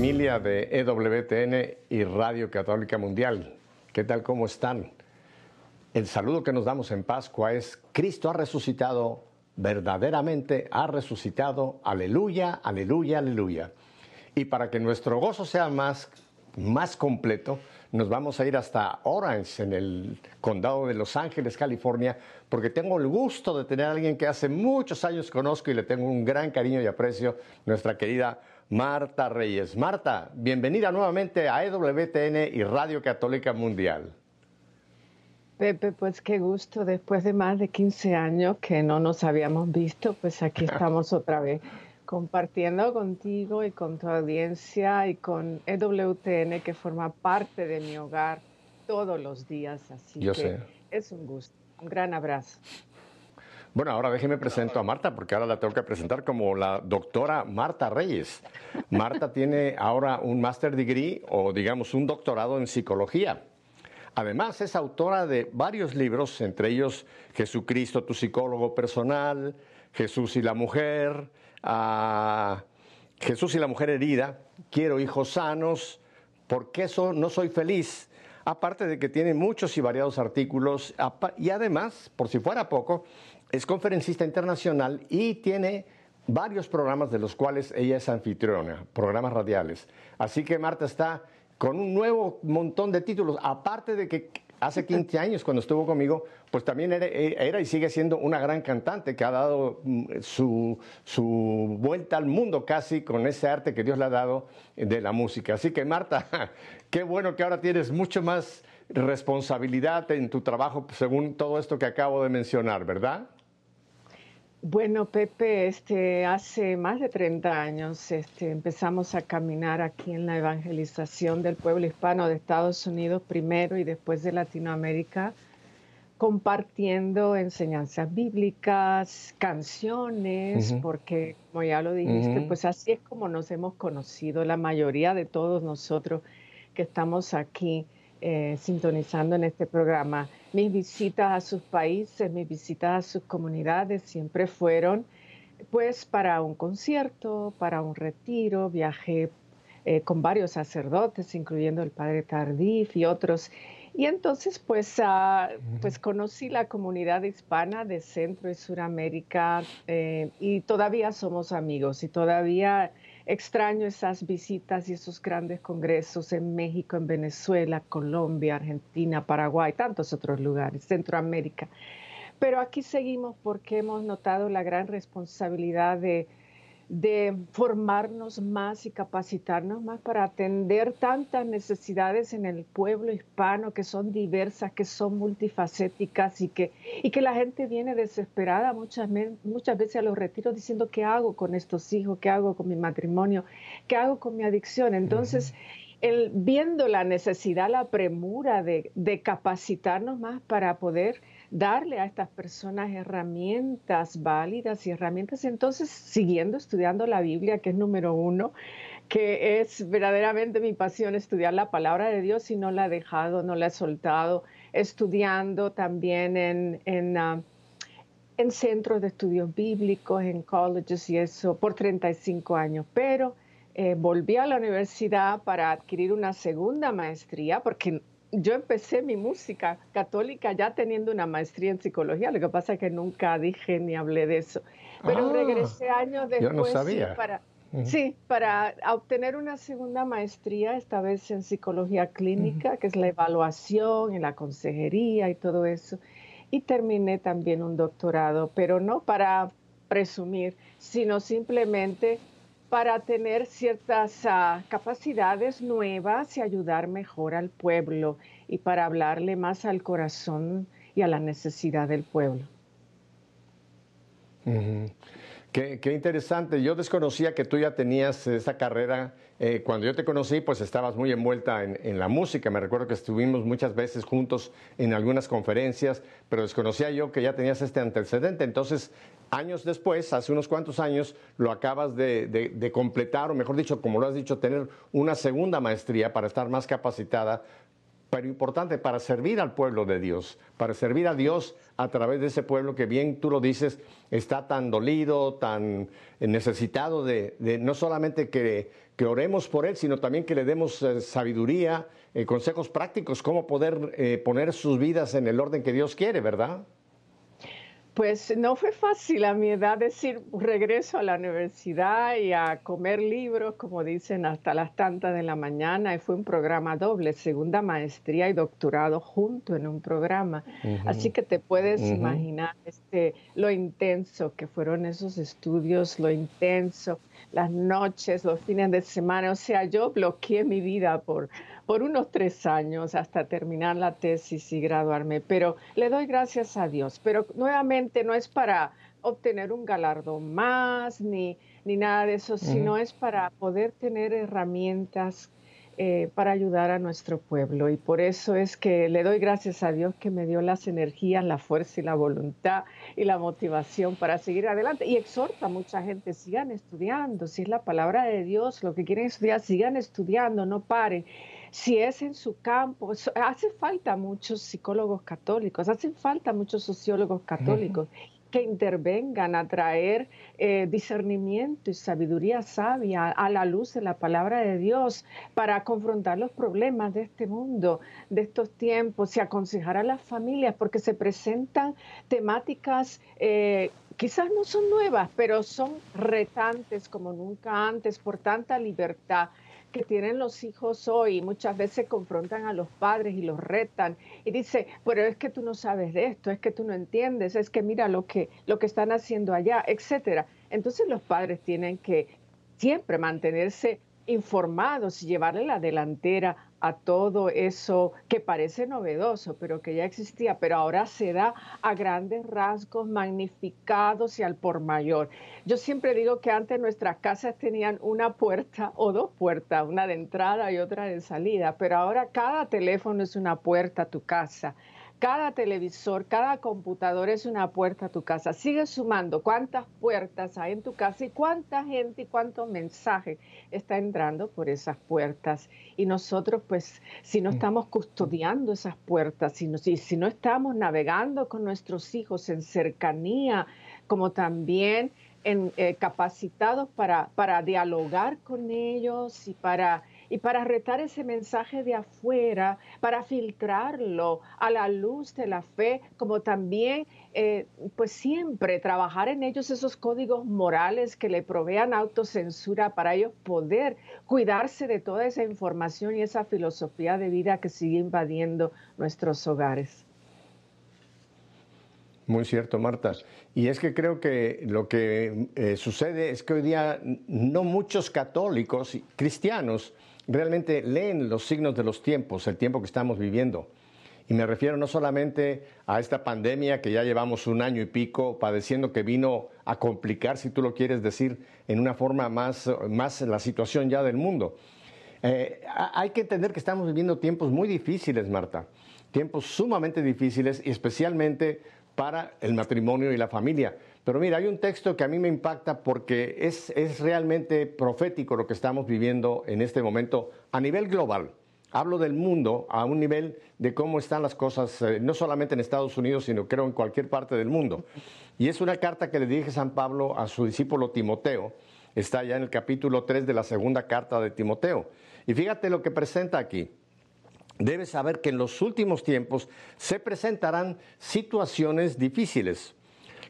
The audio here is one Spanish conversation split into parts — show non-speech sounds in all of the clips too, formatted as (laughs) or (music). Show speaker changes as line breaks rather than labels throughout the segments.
familia de EWTN y Radio Católica Mundial. ¿Qué tal? ¿Cómo están? El saludo que nos damos en Pascua es Cristo ha resucitado, verdaderamente ha resucitado, aleluya, aleluya, aleluya. Y para que nuestro gozo sea más, más completo, nos vamos a ir hasta Orange, en el condado de Los Ángeles, California, porque tengo el gusto de tener a alguien que hace muchos años conozco y le tengo un gran cariño y aprecio, nuestra querida Marta Reyes. Marta, bienvenida nuevamente a EWTN y Radio Católica Mundial.
Pepe, pues qué gusto, después de más de 15 años que no nos habíamos visto, pues aquí (laughs) estamos otra vez compartiendo contigo y con tu audiencia y con EWTN que forma parte de mi hogar todos los días. Así
Yo
que
sé.
es un gusto. Un gran abrazo.
Bueno, ahora déjeme presento a Marta, porque ahora la tengo que presentar como la doctora Marta Reyes. Marta (laughs) tiene ahora un master degree o digamos un doctorado en psicología. Además es autora de varios libros, entre ellos Jesucristo, tu psicólogo personal, Jesús y la mujer, ah, Jesús y la mujer herida, Quiero hijos sanos, ¿por qué so- no soy feliz? Aparte de que tiene muchos y variados artículos y además, por si fuera poco, es conferencista internacional y tiene varios programas de los cuales ella es anfitriona, programas radiales. Así que Marta está con un nuevo montón de títulos, aparte de que hace 15 años cuando estuvo conmigo, pues también era, y sigue siendo una gran cantante que ha dado mm, su, su vuelta al mundo casi con ese arte que Dios le ha dado de la música. Así que Marta, (laughs) qué bueno que ahora tienes mucho más responsabilidad en tu trabajo según todo esto que acabo de mencionar, ¿verdad?
Bueno, Pepe, este, hace más de 30 años este, empezamos a caminar aquí en la evangelización del pueblo hispano de Estados Unidos primero y después de Latinoamérica, compartiendo enseñanzas bíblicas, canciones, porque como ya lo dijiste, pues así es como nos hemos conocido la mayoría de todos nosotros que estamos aquí eh, sintonizando en este programa. Mis visitas a sus países, mis visitas a sus comunidades siempre fueron pues para un concierto, para un retiro, viajé eh, con varios sacerdotes, incluyendo el padre Tardif y otros. Y entonces pues, ah, pues conocí la comunidad hispana de Centro y Suramérica eh, y todavía somos amigos y todavía extraño esas visitas y esos grandes congresos en México, en Venezuela, Colombia, Argentina, Paraguay, tantos otros lugares, Centroamérica. Pero aquí seguimos porque hemos notado la gran responsabilidad de, de formarnos más y capacitarnos más para atender tantas necesidades en el pueblo hispano que son diversas, que son multifacéticas y que, y que la gente viene desesperada muchas, muchas veces a los retiros diciendo qué hago con estos hijos, qué hago con mi matrimonio, qué hago con mi adicción. Entonces, el, viendo la necesidad, la premura de, de capacitarnos más para poder darle a estas personas herramientas válidas y herramientas, entonces siguiendo estudiando la Biblia, que es número uno, que es verdaderamente mi pasión estudiar la palabra de Dios y no la he dejado, no la he soltado, estudiando también en, en, ah, en centros de estudios bíblicos, en colleges y eso, por 35 años, pero eh, volví a la universidad para adquirir una segunda maestría, porque yo empecé mi música católica ya teniendo una maestría en psicología, lo que pasa es que nunca dije ni hablé de eso, pero
Ah,
regresé años
yo
después
no
sí,
sabía.
para. Sí, para obtener una segunda maestría, esta vez en psicología clínica, que es la evaluación y la consejería y todo eso. Y terminé también un doctorado, pero no para presumir, sino simplemente para tener ciertas ah, capacidades nuevas y ayudar mejor al pueblo y para hablarle más al corazón y a la necesidad del pueblo.
Qué, qué interesante. Yo desconocía que tú ya tenías esa carrera. Eh, cuando yo te conocí, pues estabas muy envuelta en, en la música. Me recuerdo que estuvimos muchas veces juntos en algunas conferencias, pero desconocía yo que ya tenías este antecedente. Entonces, años después, hace unos cuantos años, lo acabas de, completar, o mejor dicho, como lo has dicho, tener una segunda maestría para estar más capacitada pero importante para servir al pueblo de Dios, para servir a Dios a través de ese pueblo que bien tú lo dices, está tan dolido, tan necesitado de, no solamente que, que oremos por él, sino también que le demos eh, sabiduría, eh, consejos prácticos, cómo poder eh, poner sus vidas en el orden que Dios quiere, ¿verdad?
Pues no fue fácil a mi edad decir regreso a la universidad y a comer libros, como dicen, hasta las tantas de la mañana. Y fue un programa doble, segunda maestría y doctorado junto en un programa. Así que te puedes imaginar este, lo intenso que fueron esos estudios, lo intenso, las noches, los fines de semana. O sea, yo bloqueé mi vida por por unos tres años hasta terminar la tesis y graduarme, pero le doy gracias a Dios. Pero nuevamente no es para obtener un galardón más ni, ni nada de eso, sino es para poder tener herramientas eh, para ayudar a nuestro pueblo. Y por eso es que le doy gracias a Dios que me dio las energías, la fuerza y la voluntad y la motivación para seguir adelante. Y exhorta a mucha gente, sigan estudiando, si es la palabra de Dios, lo que quieren estudiar, sigan estudiando, no paren si es en su campo, hace falta muchos psicólogos católicos, hacen falta muchos sociólogos católicos que intervengan a traer eh, discernimiento y sabiduría sabia a la luz de la palabra de Dios para confrontar los problemas de este mundo, de estos tiempos y aconsejar a las familias, porque se presentan temáticas eh, quizás no son nuevas, pero son retantes como nunca antes por tanta libertad que tienen los hijos hoy muchas veces confrontan a los padres y los retan y dice, pero es que tú no sabes de esto, es que tú no entiendes, es que mira lo que, lo que están haciendo allá, etcétera. Entonces los padres tienen que siempre mantenerse informados y llevarle la delantera a todo eso que parece novedoso, pero que ya existía, pero ahora se da a grandes rasgos magnificados y al por mayor. Yo siempre digo que antes nuestras casas tenían una puerta o dos puertas, una de entrada y otra de salida, pero ahora cada teléfono es una puerta a tu casa. Cada televisor, cada computador es una puerta a tu casa. Sigue sumando cuántas puertas hay en tu casa y cuánta gente y cuántos mensajes está entrando por esas puertas. Y nosotros, pues, si no mm. estamos custodiando esas puertas, si no, si, no estamos navegando con nuestros hijos en cercanía, como también en, eh, capacitados para, para dialogar con ellos y para y para retar ese mensaje de afuera, para filtrarlo a la luz de la fe, como también, eh, pues siempre trabajar en ellos esos códigos morales que le provean autocensura para ellos poder cuidarse de toda esa información y esa filosofía de vida que sigue invadiendo nuestros hogares.
Muy cierto, Marta. Y es que creo que lo que eh, sucede es que hoy día no muchos católicos cristianos realmente leen los signos de los tiempos, el tiempo que estamos viviendo. Y me refiero no solamente a esta pandemia que ya llevamos un año y pico padeciendo, que vino a complicar, si tú lo quieres decir, en una forma más, más la situación ya del mundo. Eh, hay que entender que estamos viviendo tiempos muy difíciles, Marta, tiempos sumamente difíciles y especialmente para el matrimonio y la familia. Pero mira, hay un texto que a mí me impacta porque es, es realmente profético lo que estamos viviendo en este momento a nivel global. Hablo del mundo a un nivel de cómo están las cosas, eh, no solamente en Estados Unidos, sino creo en cualquier parte del mundo. Y es una carta que le dirige San Pablo a su discípulo Timoteo. Está ya en el capítulo 3 de la segunda carta de Timoteo. Y fíjate lo que presenta aquí. Debes saber que en los últimos tiempos se presentarán situaciones difíciles.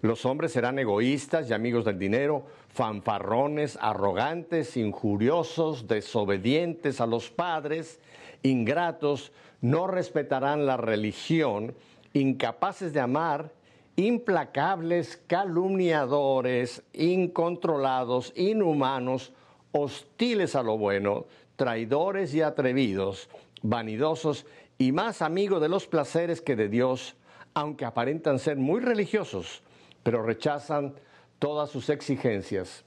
Los hombres serán egoístas y amigos del dinero, fanfarrones, arrogantes, injuriosos, desobedientes a los padres, ingratos, no respetarán la religión, incapaces de amar, implacables, calumniadores, incontrolados, inhumanos, hostiles a lo bueno, traidores y atrevidos, vanidosos y más amigos de los placeres que de Dios, aunque aparentan ser muy religiosos pero rechazan todas sus exigencias.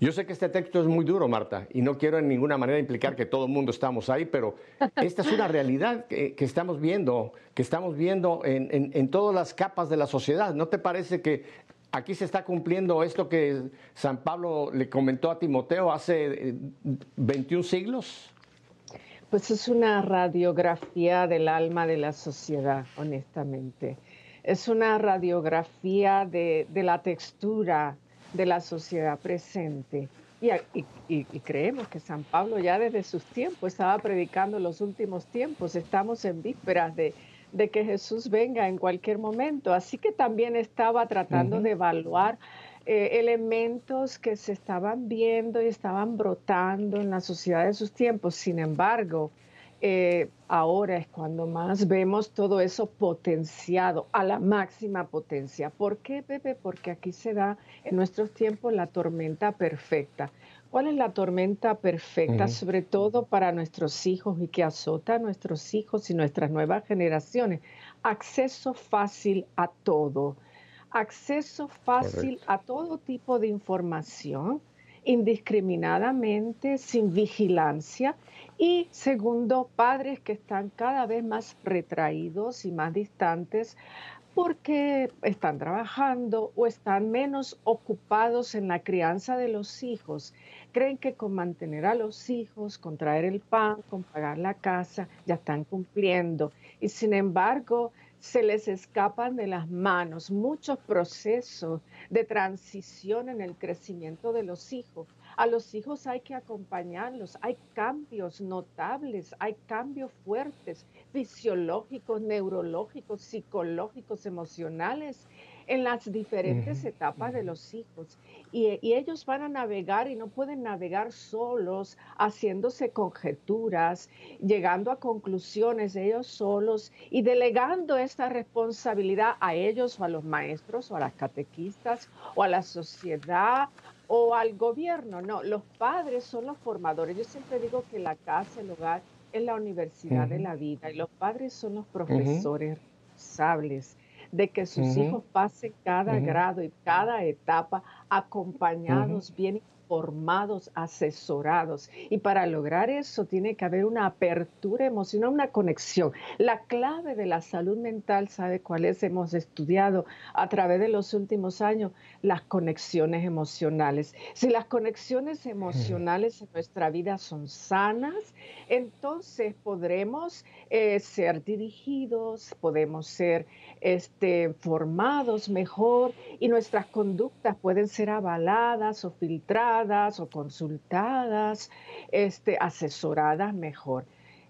Yo sé que este texto es muy duro, Marta, y no quiero en ninguna manera implicar que todo el mundo estamos ahí, pero esta es una realidad que, estamos viendo, que estamos viendo en, todas las capas de la sociedad. ¿No te parece que aquí se está cumpliendo esto que San Pablo le comentó a Timoteo hace 21 eh, siglos?
Pues es una radiografía del alma de la sociedad, honestamente es una radiografía de, la textura de la sociedad presente. Y, creemos que San Pablo ya desde sus tiempos estaba predicando los últimos tiempos. Estamos en vísperas de, que Jesús venga en cualquier momento. Así que también estaba tratando de evaluar eh, elementos que se estaban viendo y estaban brotando en la sociedad de sus tiempos. Sin embargo, eh, ahora es cuando más vemos todo eso potenciado a la máxima potencia. ¿Por qué, Pepe? Porque aquí se da en nuestros tiempos la tormenta perfecta. ¿Cuál es la tormenta perfecta? Sobre todo para nuestros hijos y que azota a nuestros hijos y nuestras nuevas generaciones. Acceso fácil a todo. Acceso fácil a todo tipo de información indiscriminadamente, sin vigilancia y segundo, padres que están cada vez más retraídos y más distantes porque están trabajando o están menos ocupados en la crianza de los hijos. Creen que con mantener a los hijos, con traer el pan, con pagar la casa, ya están cumpliendo. Y sin embargo, se les escapan de las manos muchos procesos de transición en el crecimiento de los hijos a los hijos hay que acompañarlos. Hay cambios notables, hay cambios fuertes, fisiológicos, neurológicos, psicológicos, emocionales en las diferentes etapas de los hijos. Y, ellos van a navegar y no pueden navegar solos, haciéndose conjeturas, llegando a conclusiones ellos solos y delegando esta responsabilidad a ellos o a los maestros o a las catequistas o a la sociedad o al gobierno. No, los padres son los formadores. Yo siempre digo que la casa, el hogar, es la universidad de la vida y los padres son los profesores responsables de que sus hijos pasen cada grado y cada etapa acompañados, bien formados, asesorados. Y para lograr eso tiene que haber una apertura emocional, una conexión. La clave de la salud mental, ¿sabe cuál es? Hemos estudiado a través de los últimos años las conexiones emocionales. Si las conexiones emocionales en nuestra vida son sanas, entonces podremos eh, ser dirigidos, podemos ser este, formados mejor y nuestras conductas pueden ser avaladas o filtradas o consultadas, este, asesoradas mejor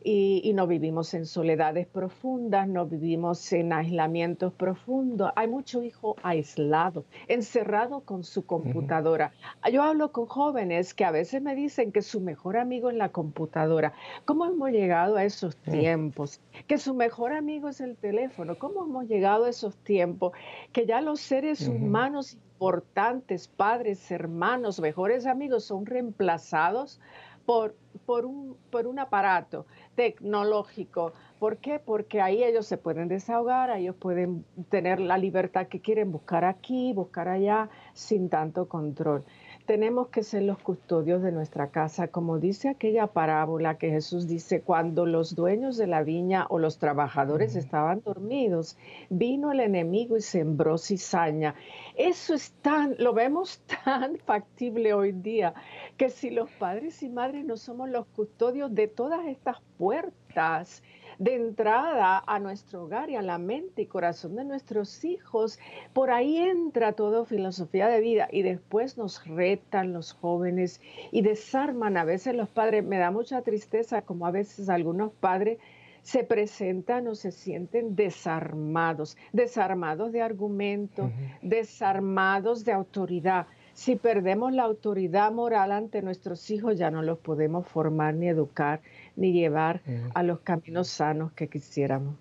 y, no vivimos en soledades profundas, no vivimos en aislamientos profundos. Hay mucho hijo aislado, encerrado con su computadora. Yo hablo con jóvenes que a veces me dicen que su mejor amigo es la computadora. ¿Cómo hemos llegado a esos tiempos? Que su mejor amigo es el teléfono. ¿Cómo hemos llegado a esos tiempos? Que ya los seres humanos importantes, padres, hermanos, mejores amigos, son reemplazados por, por, un, por un aparato tecnológico. ¿Por qué? Porque ahí ellos se pueden desahogar, ellos pueden tener la libertad que quieren buscar aquí, buscar allá, sin tanto control tenemos que ser los custodios de nuestra casa, como dice aquella parábola que Jesús dice, cuando los dueños de la viña o los trabajadores estaban dormidos, vino el enemigo y sembró cizaña. Eso es tan, lo vemos (laughs) tan factible hoy día, que si los padres y madres no somos los custodios de todas estas puertas, de entrada a nuestro hogar y a la mente y corazón de nuestros hijos. Por ahí entra toda filosofía de vida y después nos retan los jóvenes y desarman a veces los padres. Me da mucha tristeza como a veces algunos padres se presentan o se sienten desarmados, desarmados de argumentos, desarmados de autoridad. Si perdemos la autoridad moral ante nuestros hijos, ya no los podemos formar ni educar ni llevar a los caminos sanos que quisiéramos.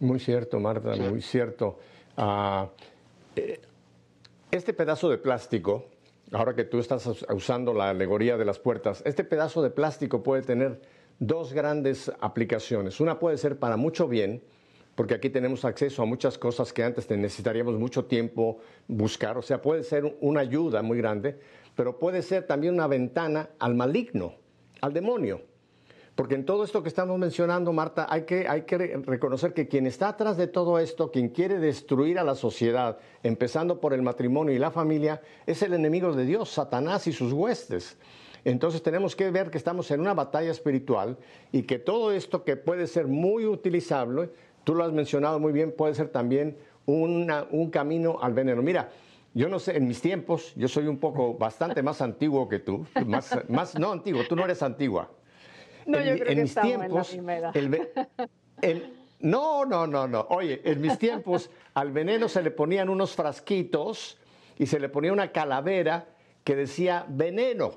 Muy cierto, Marta, muy cierto. Ah, eh, este pedazo de plástico, ahora que tú estás usando la alegoría de las puertas, este pedazo de plástico puede tener dos grandes aplicaciones. Una puede ser para mucho bien, porque aquí tenemos acceso a muchas cosas que antes necesitaríamos mucho tiempo buscar, o sea, puede ser una ayuda muy grande, pero puede ser también una ventana al maligno al demonio. Porque en todo esto que estamos mencionando, Marta, hay que, hay que reconocer que quien está atrás de todo esto, quien quiere destruir a la sociedad, empezando por el matrimonio y la familia, es el enemigo de Dios, Satanás y sus huestes. Entonces tenemos que ver que estamos en una batalla espiritual y que todo esto que puede ser muy utilizable, tú lo has mencionado muy bien, puede ser también un camino al veneno. Mira, yo no sé, en mis tiempos, yo soy un poco bastante más antiguo que tú, más, más no antiguo, tú no eres antigua.
No, yo creo que mis tiempos, en la
el, no, no, no, no. Oye, en mis tiempos al veneno se le ponían unos frasquitos y se le ponía una calavera que decía veneno.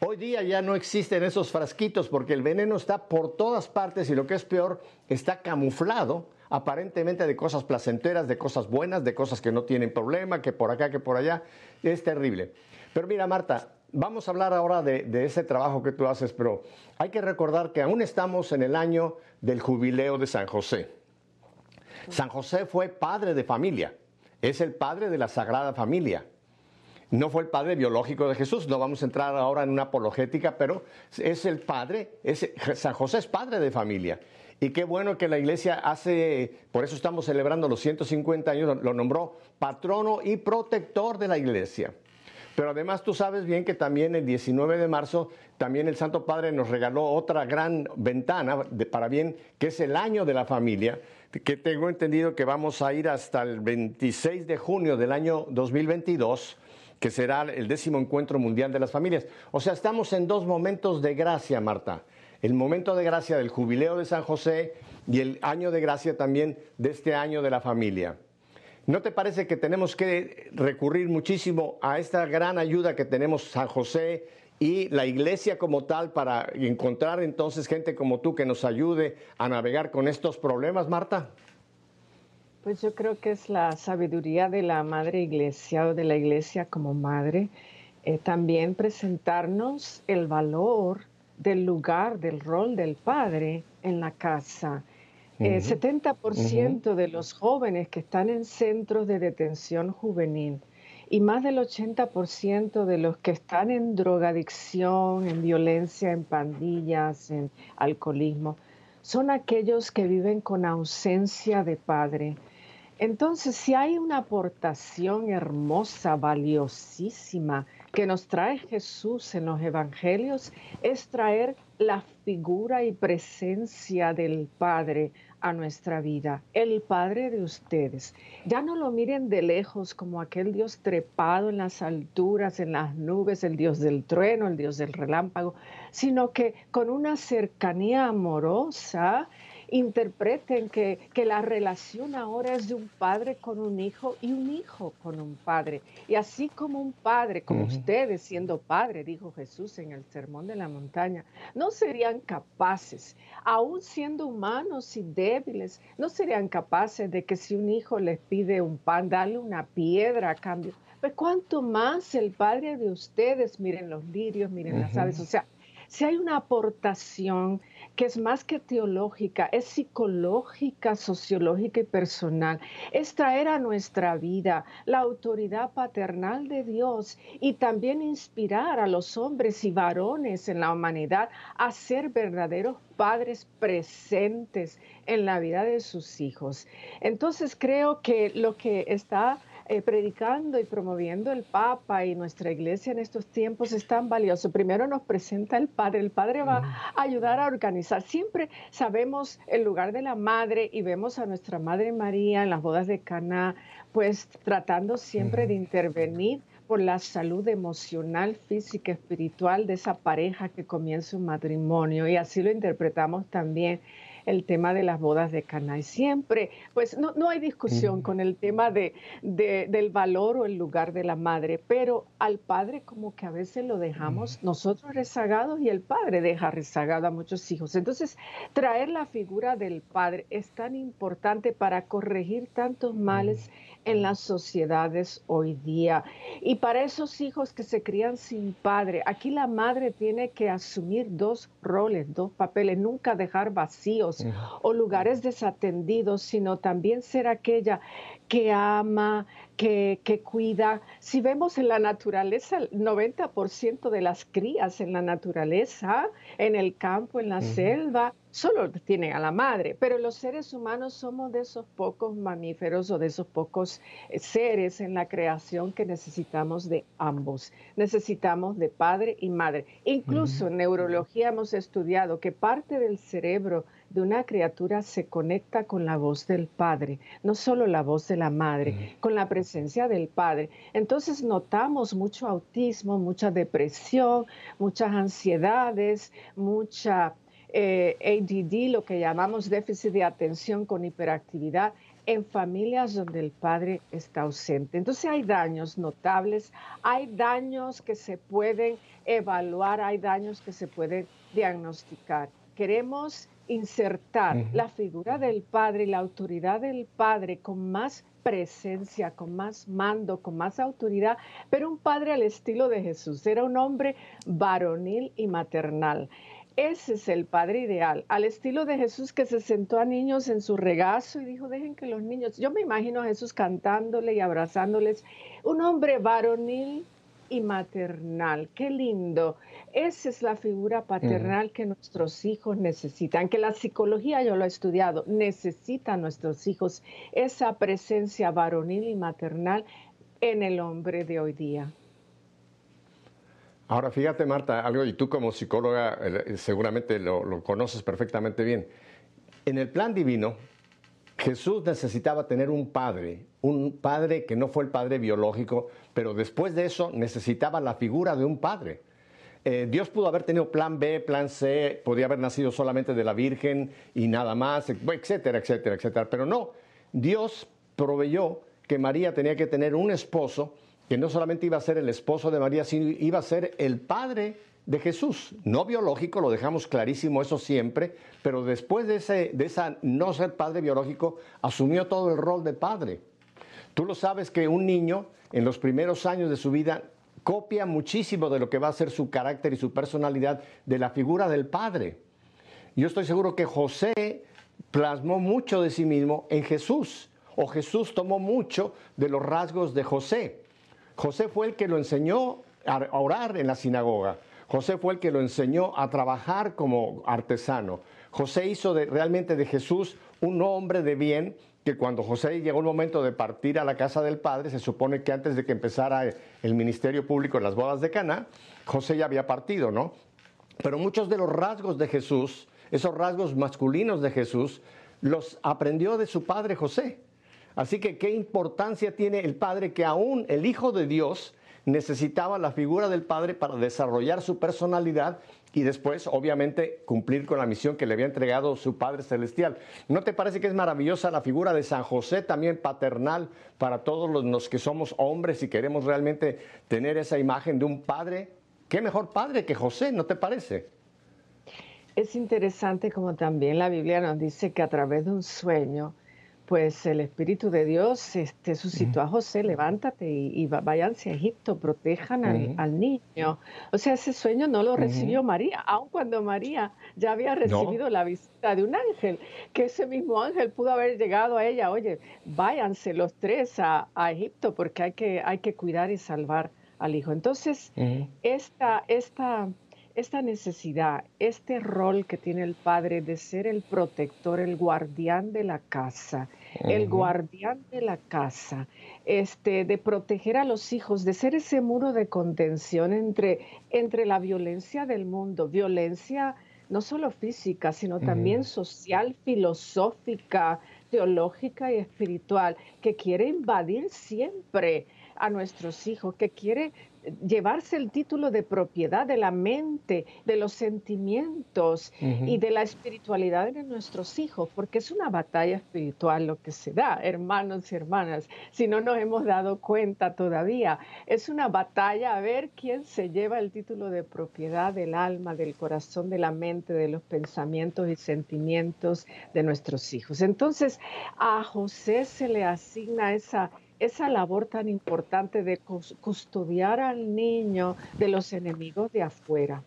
Hoy día ya no existen esos frasquitos porque el veneno está por todas partes y lo que es peor, está camuflado aparentemente de cosas placenteras, de cosas buenas, de cosas que no tienen problema, que por acá, que por allá. Es terrible. Pero mira, Marta, vamos a hablar ahora de, ese trabajo que tú haces, pero hay que recordar que aún estamos en el año del jubileo de San José. San José fue padre de familia, es el padre de la Sagrada Familia. No fue el padre biológico de Jesús, no vamos a entrar ahora en una apologética, pero es el padre, San José es padre de familia. Y qué bueno que la iglesia hace, por eso estamos celebrando los 150 años, lo nombró patrono y protector de la iglesia. Pero además tú sabes bien que también el 19 de marzo, también el Santo Padre nos regaló otra gran ventana de, para bien, que es el año de la familia, que tengo entendido que vamos a ir hasta el 26 de junio del año 2022 que será el décimo encuentro mundial de las familias. O sea, estamos en dos momentos de gracia, Marta. El momento de gracia del jubileo de San José y el año de gracia también de este año de la familia. ¿No te parece que tenemos que recurrir muchísimo a esta gran ayuda que tenemos San José y la iglesia como tal para encontrar entonces gente como tú que nos ayude a navegar con estos problemas, Marta?
Pues yo creo que es la sabiduría de la madre iglesia o de la iglesia como madre, eh, también presentarnos el valor del lugar, del rol del padre en la casa. 70% eh, de los jóvenes que están en centros de detención juvenil y más del 80% de los que están en drogadicción, en violencia, en pandillas, en alcoholismo, son aquellos que viven con ausencia de padre. Entonces, si hay una aportación hermosa, valiosísima, que nos trae Jesús en los evangelios, es traer la figura y presencia del Padre a nuestra vida, el Padre de ustedes. Ya no lo miren de lejos como aquel Dios trepado en las alturas, en las nubes, el Dios del trueno, el Dios del relámpago, sino que con una cercanía amorosa interpreten que, la relación ahora es de un padre con un hijo y un hijo con un padre. Y así como un padre, como ustedes siendo padre, dijo Jesús en el Sermón de la Montaña, no serían capaces, aún siendo humanos y débiles, no serían capaces de que si un hijo les pide un pan, darle una piedra a cambio. Pues cuánto más el Padre de ustedes, miren los lirios, miren las aves, o sea, si hay una aportación que es más que teológica, es psicológica, sociológica y personal. Es traer a nuestra vida la autoridad paternal de Dios y también inspirar a los hombres y varones en la humanidad a ser verdaderos padres presentes en la vida de sus hijos. Entonces creo que lo que está eh, predicando y promoviendo el Papa y nuestra iglesia en estos tiempos es tan valioso. Primero nos presenta el Padre, el Padre va a ayudar a organizar. Siempre sabemos el lugar de la Madre y vemos a nuestra Madre María en las bodas de Cana, pues tratando siempre de intervenir por la salud emocional, física, espiritual de esa pareja que comienza un matrimonio y así lo interpretamos también el tema de las bodas de Cana. Y siempre, pues no, no hay discusión con el tema de, del valor o el lugar de la madre, pero al padre como que a veces lo dejamos nosotros rezagados y el padre deja rezagado a muchos hijos. Entonces, traer la figura del padre es tan importante para corregir tantos males en las sociedades hoy día. Y para esos hijos que se crían sin padre, aquí la madre tiene que asumir dos roles, dos papeles, nunca dejar vacíos o lugares desatendidos, sino también ser aquella que ama, que, que, cuida. Si vemos en la naturaleza, el 90% de las crías en la naturaleza, en el campo, en la selva, solo tienen a la madre, pero los seres humanos somos de esos pocos mamíferos o de esos pocos eh, seres en la creación que necesitamos de ambos. Necesitamos de padre y madre. Incluso en neurología hemos estudiado que parte del cerebro de una criatura se conecta con la voz del padre, no solo la voz de la madre, con la presencia del padre. Entonces notamos mucho autismo, mucha depresión, muchas ansiedades, mucha eh, ADD, lo que llamamos déficit de atención con hiperactividad, en familias donde el padre está ausente. Entonces hay daños notables, hay daños que se pueden evaluar, hay daños que se pueden diagnosticar. Queremos insertar la figura del padre y la autoridad del padre con más presencia, con más mando, con más autoridad, pero un padre al estilo de Jesús. Era un hombre varonil y maternal. Ese es el padre ideal, al estilo de Jesús que se sentó a niños en su regazo y dijo, dejen que los niños, yo me imagino a Jesús cantándole y abrazándoles, un hombre varonil y maternal, qué lindo. Esa es la figura paternal que nuestros hijos necesitan, que la psicología, yo lo he estudiado, necesitan nuestros hijos esa presencia varonil y maternal en el hombre de hoy día.
Ahora, fíjate, Marta, algo, y tú como psicóloga eh, seguramente lo, conoces perfectamente bien. En el plan divino, Jesús necesitaba tener un padre, un padre que no fue el padre biológico, pero después de eso necesitaba la figura de un padre. Eh, Dios pudo haber tenido plan B, plan C, podía haber nacido solamente de la Virgen y nada más, etcétera, etcétera, etcétera. Pero no, Dios proveyó que María tenía que tener un esposo que no solamente iba a ser el esposo de María, sino iba a ser el padre de Jesús. No biológico, lo dejamos clarísimo eso siempre, pero después de, ese, de esa no ser padre biológico, asumió todo el rol de padre. Tú lo sabes que un niño en los primeros años de su vida copia muchísimo de lo que va a ser su carácter y su personalidad de la figura del padre. Yo estoy seguro que José plasmó mucho de sí mismo en Jesús, o Jesús tomó mucho de los rasgos de José. José fue el que lo enseñó a orar en la sinagoga. José fue el que lo enseñó a trabajar como artesano. José hizo realmente de Jesús un hombre de bien que cuando José llegó el momento de partir a la casa del Padre, se supone que antes de que empezara el ministerio público en las bodas de Cana, José ya había partido, ¿no? Pero muchos de los rasgos de Jesús, esos rasgos masculinos de Jesús, los aprendió de su padre José. Así que qué importancia tiene el Padre que aún el Hijo de Dios necesitaba la figura del Padre para desarrollar su personalidad y después, obviamente, cumplir con la misión que le había entregado su Padre Celestial. ¿No te parece que es maravillosa la figura de San José, también paternal para todos los que somos hombres y queremos realmente tener esa imagen de un Padre? ¿Qué mejor Padre que José, no te parece?
Es interesante como también la Biblia nos dice que a través de un sueño, pues el Espíritu de Dios este, suscitó a José, levántate y, váyanse a Egipto, protejan al, niño. O sea, ese sueño no lo recibió María, aun cuando María ya había recibido la visita de un ángel, que ese mismo ángel pudo haber llegado a ella, oye, váyanse los tres a, Egipto porque hay que, hay que cuidar y salvar al hijo. Entonces, esta, esta esta necesidad, este rol que tiene el padre de ser el protector, el guardián de la casa, el guardián de la casa, este, de proteger a los hijos, de ser ese muro de contención entre, entre la violencia del mundo, violencia no solo física, sino también social, filosófica, teológica y espiritual, que quiere invadir siempre a nuestros hijos, que quiere llevarse el título de propiedad de la mente, de los sentimientos y de la espiritualidad de nuestros hijos, porque es una batalla espiritual lo que se da, hermanos y hermanas, si no nos hemos dado cuenta todavía. Es una batalla a ver quién se lleva el título de propiedad del alma, del corazón, de la mente, de los pensamientos y sentimientos de nuestros hijos. Entonces, a José se le asigna esa esa labor tan importante de custodiar al niño de los enemigos de afuera,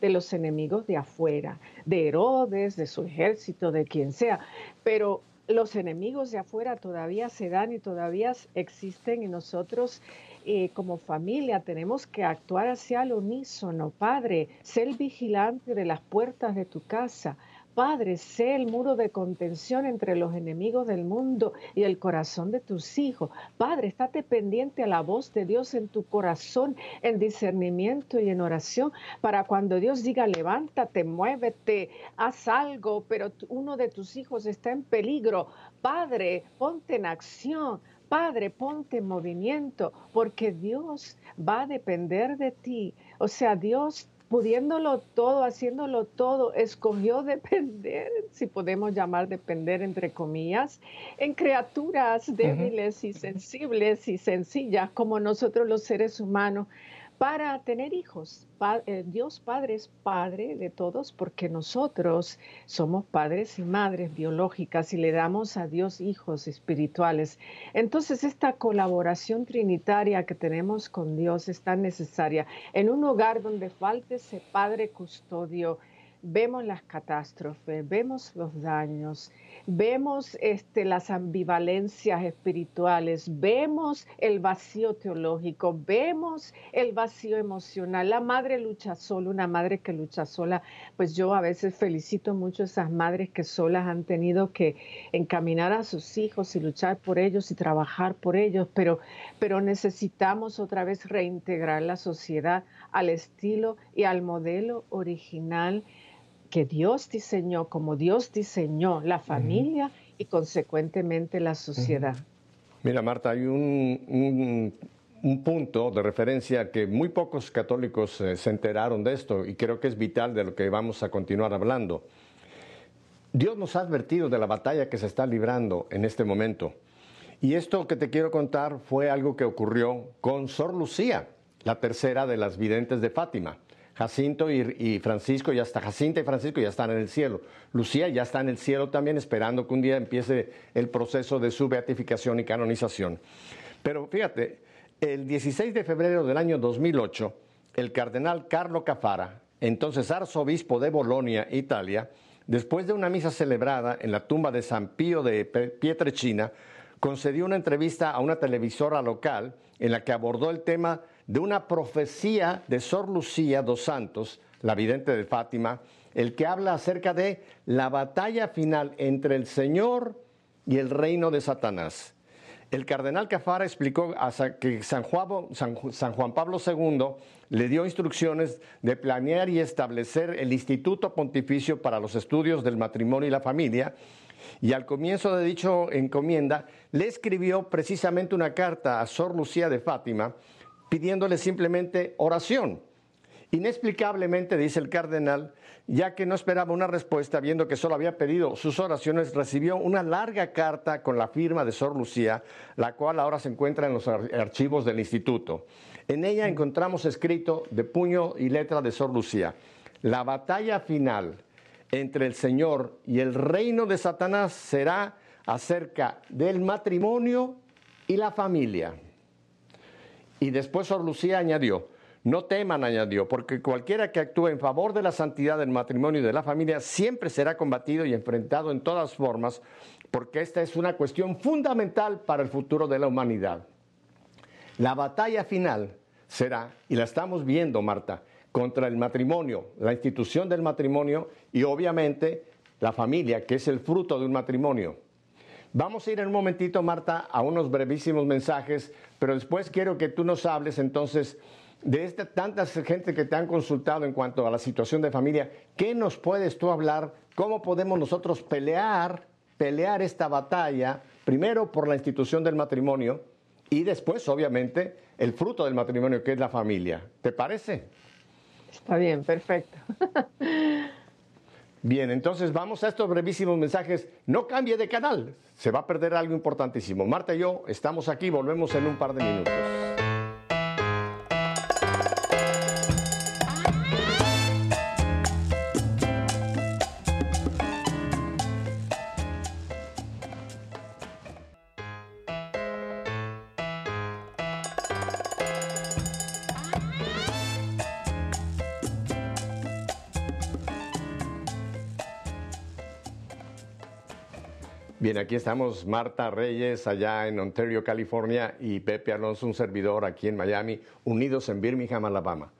de los enemigos de afuera, de Herodes, de su ejército, de quien sea. Pero los enemigos de afuera todavía se dan y todavía existen y nosotros eh, como familia tenemos que actuar hacia el unísono. Padre, sé el vigilante de las puertas de tu casa Padre, sé el muro de contención entre los enemigos del mundo y el corazón de tus hijos. Padre, estate pendiente a la voz de Dios en tu corazón, en discernimiento y en oración, para cuando Dios diga, levántate, muévete, haz algo, pero uno de tus hijos está en peligro. Padre, ponte en acción. Padre, ponte en movimiento, porque Dios va a depender de ti. O sea, Dios pudiéndolo todo, haciéndolo todo, escogió (laughs) depender, si podemos llamar depender entre comillas, en criaturas débiles y sensibles y sencillas como nosotros los seres humanos para tener hijos. Eh, Dios Padre es Padre de todos porque nosotros somos padres y madres biológicas y le damos a Dios hijos espirituales. Entonces esta colaboración trinitaria que tenemos con Dios es tan necesaria. En un hogar donde falte ese Padre custodio, vemos las catástrofes, vemos los daños vemos este, las ambivalencias espirituales, vemos el vacío teológico, vemos el vacío emocional. La madre lucha sola, una madre que lucha sola, pues yo a veces felicito mucho a esas madres que solas han tenido que encaminar a sus hijos y luchar por ellos y trabajar por ellos, pero, pero necesitamos otra vez reintegrar la sociedad al estilo y al modelo original que Dios diseñó, como Dios diseñó la familia y consecuentemente la sociedad.
Mira, Marta, hay un, punto de referencia que muy pocos católicos eh, se enteraron de esto y creo que es vital de lo que vamos a continuar hablando. Dios nos ha advertido de la batalla que se está librando en este momento. Y esto que te quiero contar fue algo que ocurrió con Sor Lucía, la tercera de las videntes de Fátima. Jacinto y, Francisco, ya está, Jacinta y Francisco ya están en el cielo. Lucía ya está en el cielo también, esperando que un día empiece el proceso de su beatificación y canonización. Pero fíjate, el 16 de febrero del año 2008, el cardenal Carlo Cafara, entonces arzobispo de Bolonia, Italia, después de una misa celebrada en la tumba de San Pío de Pietrechina, concedió una entrevista a una televisora local en la que abordó el tema de una profecía de Sor Lucía dos Santos, la vidente de Fátima, el que habla acerca de la batalla final entre el Señor y el reino de Satanás. El cardenal Cafara explicó que San Juan, Pablo II le dio instrucciones de planear y establecer el Instituto Pontificio para los Estudios del Matrimonio y la Familia, y al comienzo de dicho encomienda le escribió precisamente una carta a Sor Lucía de Fátima, pidiéndole simplemente oración. Inexplicablemente, dice el cardenal, ya que no esperaba una respuesta, viendo que solo había pedido sus oraciones, recibió una larga carta con la firma de Sor Lucía, la cual ahora se encuentra en los archivos del instituto. En ella encontramos escrito de puño y letra de Sor Lucía, la batalla final entre el Señor y el reino de Satanás será acerca del matrimonio y la familia. Y después Sor Lucía añadió, no teman, añadió, porque cualquiera que actúe en favor de la santidad del matrimonio y de la familia siempre será combatido y enfrentado en todas formas, porque esta es una cuestión fundamental para el futuro de la humanidad. La batalla final será, y la estamos viendo, Marta, contra el matrimonio, la institución del matrimonio y obviamente la familia, que es el fruto de un matrimonio. Vamos a ir en un momentito, Marta, a unos brevísimos mensajes, pero después quiero que tú nos hables entonces de esta tanta gente que te han consultado en cuanto a la situación de familia. ¿Qué nos puedes tú hablar? ¿Cómo podemos nosotros pelear, pelear esta batalla, primero por la institución del matrimonio y después, obviamente, el fruto del matrimonio, que es la familia? ¿Te parece?
Está bien, perfecto. (laughs)
Bien, entonces vamos a estos brevísimos mensajes. No cambie de canal, se va a perder algo importantísimo. Marta y yo estamos aquí, volvemos en un par de minutos. Bien, aquí estamos Marta Reyes allá en Ontario, California, y Pepe Alonso, un servidor aquí en Miami, unidos en Birmingham, Alabama.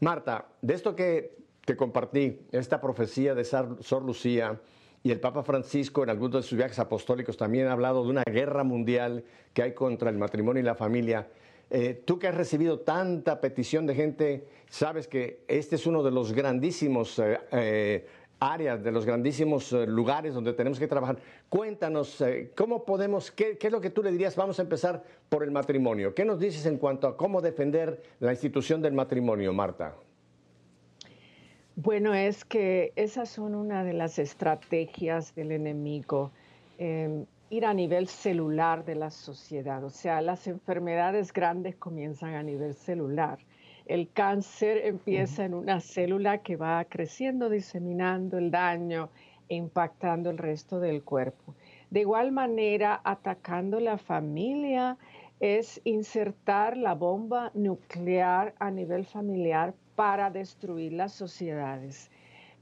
Marta, de esto que te compartí esta profecía de Sor Lucía y el Papa Francisco en algunos de sus viajes apostólicos también ha hablado de una guerra mundial que hay contra el matrimonio y la familia. Eh, tú que has recibido tanta petición de gente, sabes que este es uno de los grandísimos eh, eh, áreas, de los grandísimos lugares donde tenemos que trabajar. Cuéntanos, ¿cómo podemos, qué, qué, es lo que tú le dirías? Vamos a empezar por el matrimonio. ¿Qué nos dices en cuanto a cómo defender la institución del matrimonio, Marta?
Bueno, es que esas son una de las estrategias del enemigo, em, ir a nivel celular de la sociedad. O sea, las enfermedades grandes comienzan a nivel celular. El cáncer empieza en una célula que va creciendo, diseminando el daño e impactando el resto del cuerpo. De igual manera, atacando la familia es insertar la bomba nuclear a nivel familiar para destruir las sociedades.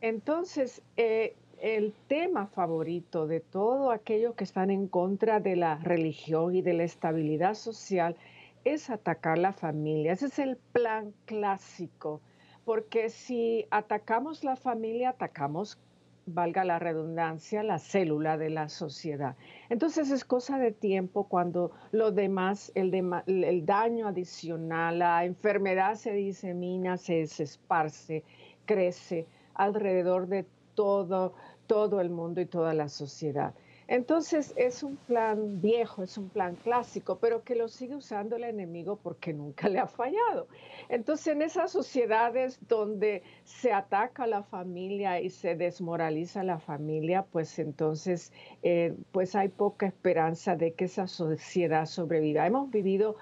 Entonces, eh, el tema favorito de todos aquellos que están en contra de la religión y de la estabilidad social es atacar la familia. Ese es el plan clásico, porque si atacamos la familia, atacamos valga la redundancia, la célula de la sociedad. Entonces es cosa de tiempo cuando lo demás, el, daño adicional, la enfermedad se disemina, se, se esparce, crece alrededor de todo, todo el mundo y toda la sociedad. Entonces es un plan viejo, es un plan clásico, pero que lo sigue usando el enemigo porque nunca le ha fallado. Entonces en esas sociedades donde se ataca a la familia y se desmoraliza la familia, pues entonces eh, pues hay poca esperanza de que esa sociedad sobreviva. Hemos vivido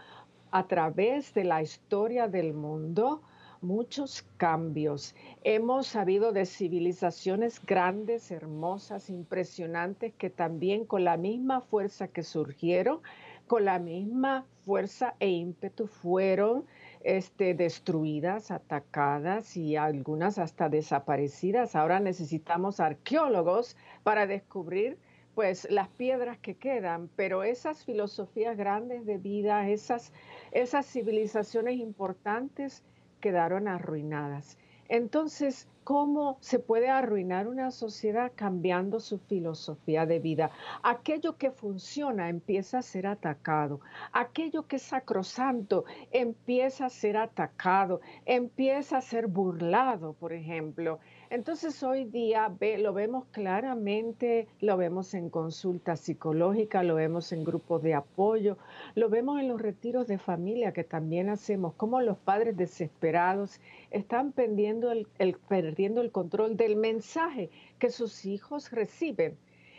a través de la historia del mundo muchos cambios. Hemos sabido de civilizaciones grandes, hermosas, impresionantes, que también con la misma fuerza que surgieron, con la misma fuerza e ímpetu fueron este, destruidas, atacadas y algunas hasta desaparecidas. Ahora necesitamos arqueólogos para descubrir pues las piedras que quedan, pero esas filosofías grandes de vida, esas, esas civilizaciones importantes, quedaron arruinadas. Entonces, ¿cómo se puede arruinar una sociedad cambiando su filosofía de vida? Aquello que funciona empieza a ser atacado, aquello que es sacrosanto empieza a ser atacado, empieza a ser burlado, por ejemplo. Entonces hoy día lo vemos claramente, lo vemos en consulta psicológica, lo vemos en grupos de apoyo, lo vemos en los retiros de familia que también hacemos, como los padres desesperados están perdiendo el, perdiendo el control del mensaje que sus hijos reciben.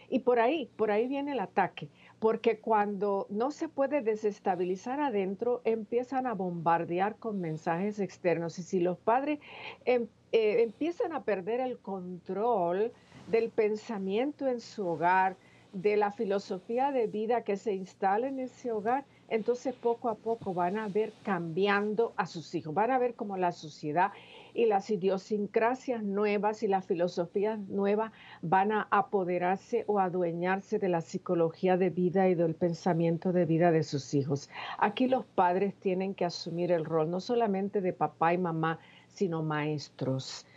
Y por ahí, por ahí viene el ataque, porque cuando no se puede desestabilizar adentro, empiezan a bombardear con mensajes externos. Y si los padres em, eh, empiezan a perder el control del pensamiento en su hogar, de la filosofía de vida que se instala en ese hogar, entonces poco a poco van a ver cambiando a sus hijos, van a ver cómo la sociedad y las idiosincrasias nuevas y las filosofías nuevas van a apoderarse o adueñarse de la psicología de vida y del pensamiento de vida de sus hijos. Aquí los padres tienen que asumir el rol no solamente de papá y mamá, sino maestros,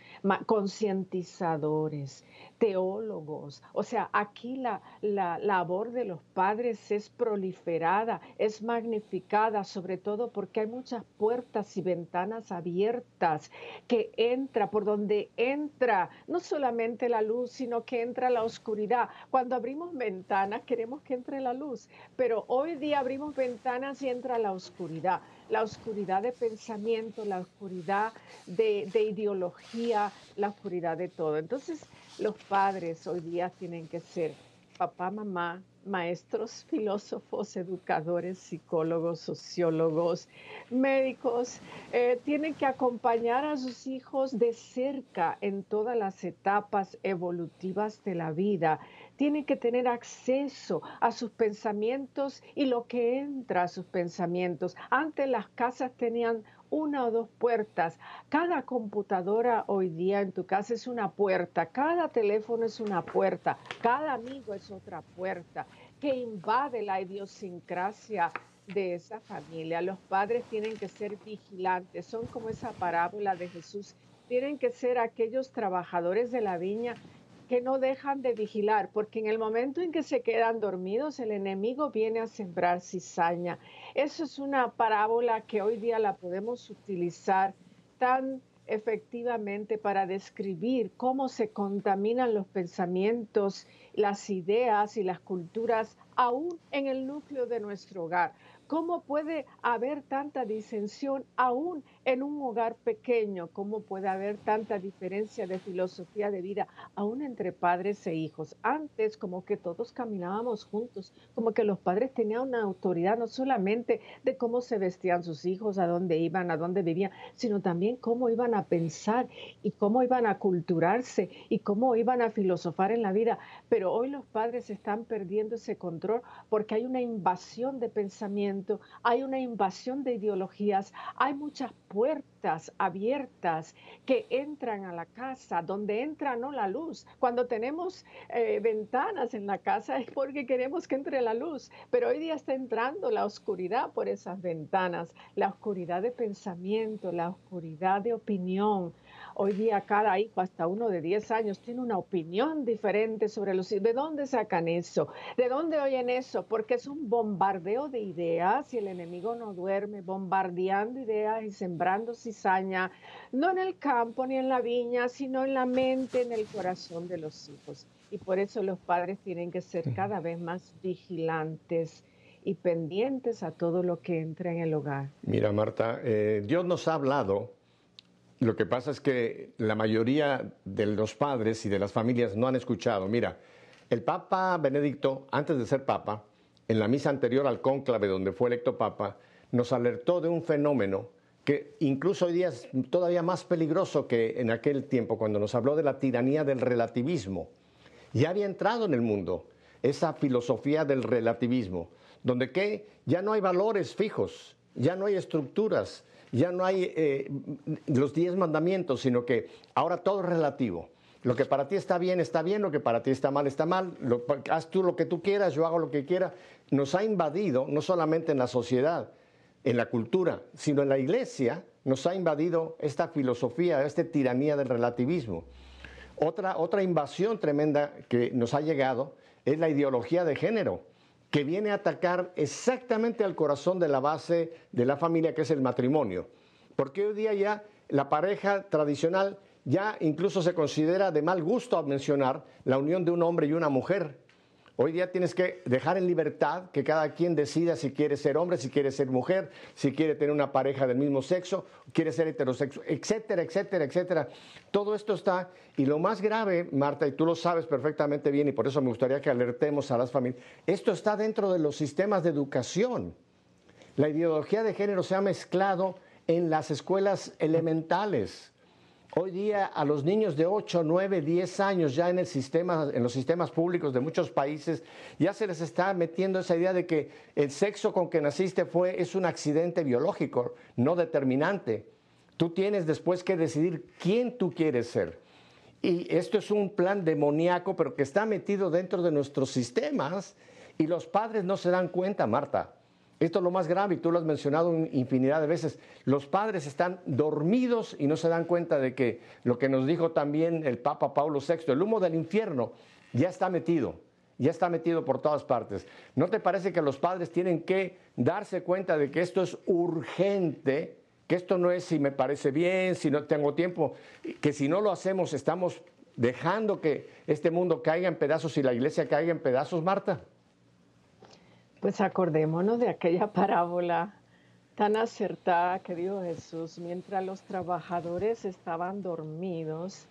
concientizadores, teólogos. O sea, aquí la, la, labor de los padres es proliferada, es magnificada, sobre todo porque hay muchas puertas y ventanas abiertas que entra, por donde entra no solamente la luz, sino que entra la oscuridad. Cuando abrimos ventanas queremos que entre la luz, pero hoy día abrimos ventanas y entra la oscuridad la oscuridad de pensamiento, la oscuridad de, de, ideología, la oscuridad de todo. Entonces, los padres hoy día tienen que ser papá, mamá, maestros, filósofos, educadores, psicólogos, sociólogos, médicos, eh, tienen que acompañar a sus hijos de cerca en todas las etapas evolutivas de la vida. Tienen que tener acceso a sus pensamientos y lo que entra a sus pensamientos. Antes las casas tenían una o dos puertas. Cada computadora hoy día en tu casa es una puerta, cada teléfono es una puerta, cada amigo es otra puerta que invade la idiosincrasia de esa familia. Los padres tienen que ser vigilantes, son como esa parábola de Jesús tienen que ser aquellos trabajadores de la viña que no dejan de vigilar, porque en el momento en que se quedan dormidos, el enemigo viene a sembrar cizaña. Eso es una parábola que hoy día la podemos utilizar tan efectivamente para describir cómo se contaminan los pensamientos, las ideas y las culturas aún en el núcleo de nuestro hogar. ¿Cómo puede haber tanta disensión aún en un hogar pequeño? ¿Cómo puede haber tanta diferencia de filosofía de vida aún entre padres e hijos? Antes como que todos caminábamos juntos, como que los padres tenían una autoridad no solamente de cómo se vestían sus hijos, a dónde iban, a dónde vivían, sino también cómo iban a pensar y cómo iban a culturarse y cómo iban a filosofar en la vida. Hoy los padres están perdiendo ese control porque hay una invasión de pensamiento hay una invasión de ideologías, hay muchas puertas abiertas que entran a la casa, donde entra no la luz. Cuando tenemos eh, ventanas en la casa es porque queremos que entre la luz, pero hoy día está entrando la oscuridad por esas ventanas, la oscuridad de pensamiento, la oscuridad de opinión, Hoy día cada hijo, hasta uno de 10 años, tiene una opinión diferente sobre los hijos. ¿De dónde sacan eso? ¿De dónde oyen eso? Porque es un bombardeo de ideas y el enemigo no duerme, bombardeando ideas y sembrando cizaña, no en el campo ni en la viña, sino en la mente, en el corazón de los hijos. Y por eso los padres tienen que ser cada vez más vigilantes y pendientes a todo lo que entra en el hogar.
Mira, Marta, eh, Dios nos ha hablado lo que pasa es que la mayoría de los padres y de las familias no han escuchado. Mira, el Papa Benedicto, antes de ser Papa, en la misa anterior al cónclave donde fue electo Papa, nos alertó de un fenómeno que incluso hoy día es todavía más peligroso que en aquel tiempo, cuando nos habló de la tiranía del relativismo. Ya había entrado en el mundo esa filosofía del relativismo, donde que ya no hay valores fijos, ya no hay estructuras, ya no hay eh, los diez mandamientos, sino que ahora todo es relativo. Lo que para ti está bien, está bien, lo que para ti está mal, está mal. haz tú lo que tú quieras, yo hago lo que quiera. Nos ha invadido, no solamente en la sociedad, en la cultura, sino en la iglesia, nos ha invadido esta filosofía, esta tiranía del relativismo. Otra, otra invasión tremenda que nos ha llegado es la ideología de género que viene a atacar exactamente al corazón de la base de la familia, que es el matrimonio. Porque hoy día ya la pareja tradicional ya incluso se considera de mal gusto mencionar la unión de un hombre y una mujer. Hoy día tienes que dejar en libertad que cada quien decida si quiere ser hombre, si quiere ser mujer, si quiere tener una pareja del mismo sexo, quiere ser heterosexual, etcétera, etcétera, etcétera. Todo esto está, y lo más grave, Marta, y tú lo sabes perfectamente bien, y por eso me gustaría que alertemos a las familias, esto está dentro de los sistemas de educación. La ideología de género se ha mezclado en las escuelas elementales. Hoy día a los niños de 8, 9, 10 años ya en, el sistema, en los sistemas públicos de muchos países ya se les está metiendo esa idea de que el sexo con que naciste fue, es un accidente biológico, no determinante. Tú tienes después que decidir quién tú quieres ser. Y esto es un plan demoníaco, pero que está metido dentro de nuestros sistemas y los padres no se dan cuenta, Marta. Esto es lo más grave y tú lo has mencionado infinidad de veces. Los padres están dormidos y no se dan cuenta de que lo que nos dijo también el Papa Pablo VI, el humo del infierno, ya está metido, ya está metido por todas partes. ¿No te parece que los padres tienen que darse cuenta de que esto es urgente? Que esto no es si me parece bien, si no tengo tiempo, que si no lo hacemos estamos dejando que este mundo caiga en pedazos y la iglesia caiga en pedazos, Marta.
Pues acordémonos de aquella (laughs) parábola tan acertada que dijo Jesús, mientras los trabajadores estaban dormidos,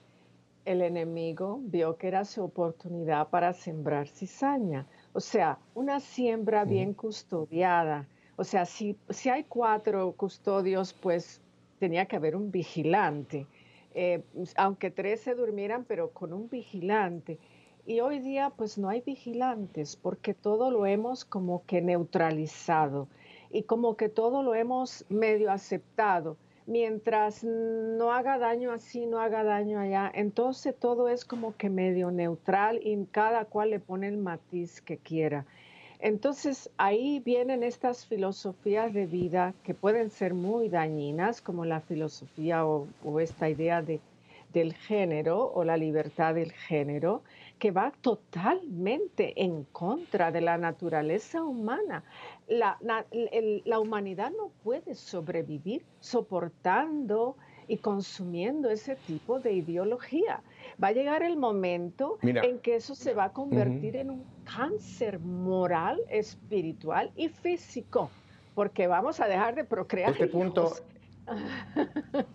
el enemigo vio que era su oportunidad para sembrar cizaña. O sea, una siembra bien custodiada. O sea, si, si hay cuatro custodios, pues tenía que haber un vigilante. Eh, aunque tres se durmieran, pero con un vigilante. Y hoy día pues no hay vigilantes porque todo lo hemos como que neutralizado y como que todo lo hemos medio aceptado. Mientras no haga daño así, no haga daño allá, entonces todo es como que medio neutral y cada cual le pone el matiz que quiera. Entonces ahí vienen estas filosofías de vida que pueden ser muy dañinas, como la filosofía o, esta idea de, del género o la libertad del género que va totalmente en contra de la naturaleza humana. La, humanidad no puede sobrevivir soportando y consumiendo ese tipo de ideología. Va a llegar el momento en que eso se va a convertir en un cáncer moral, espiritual y físico, porque vamos a dejar de procrear.
Este punto,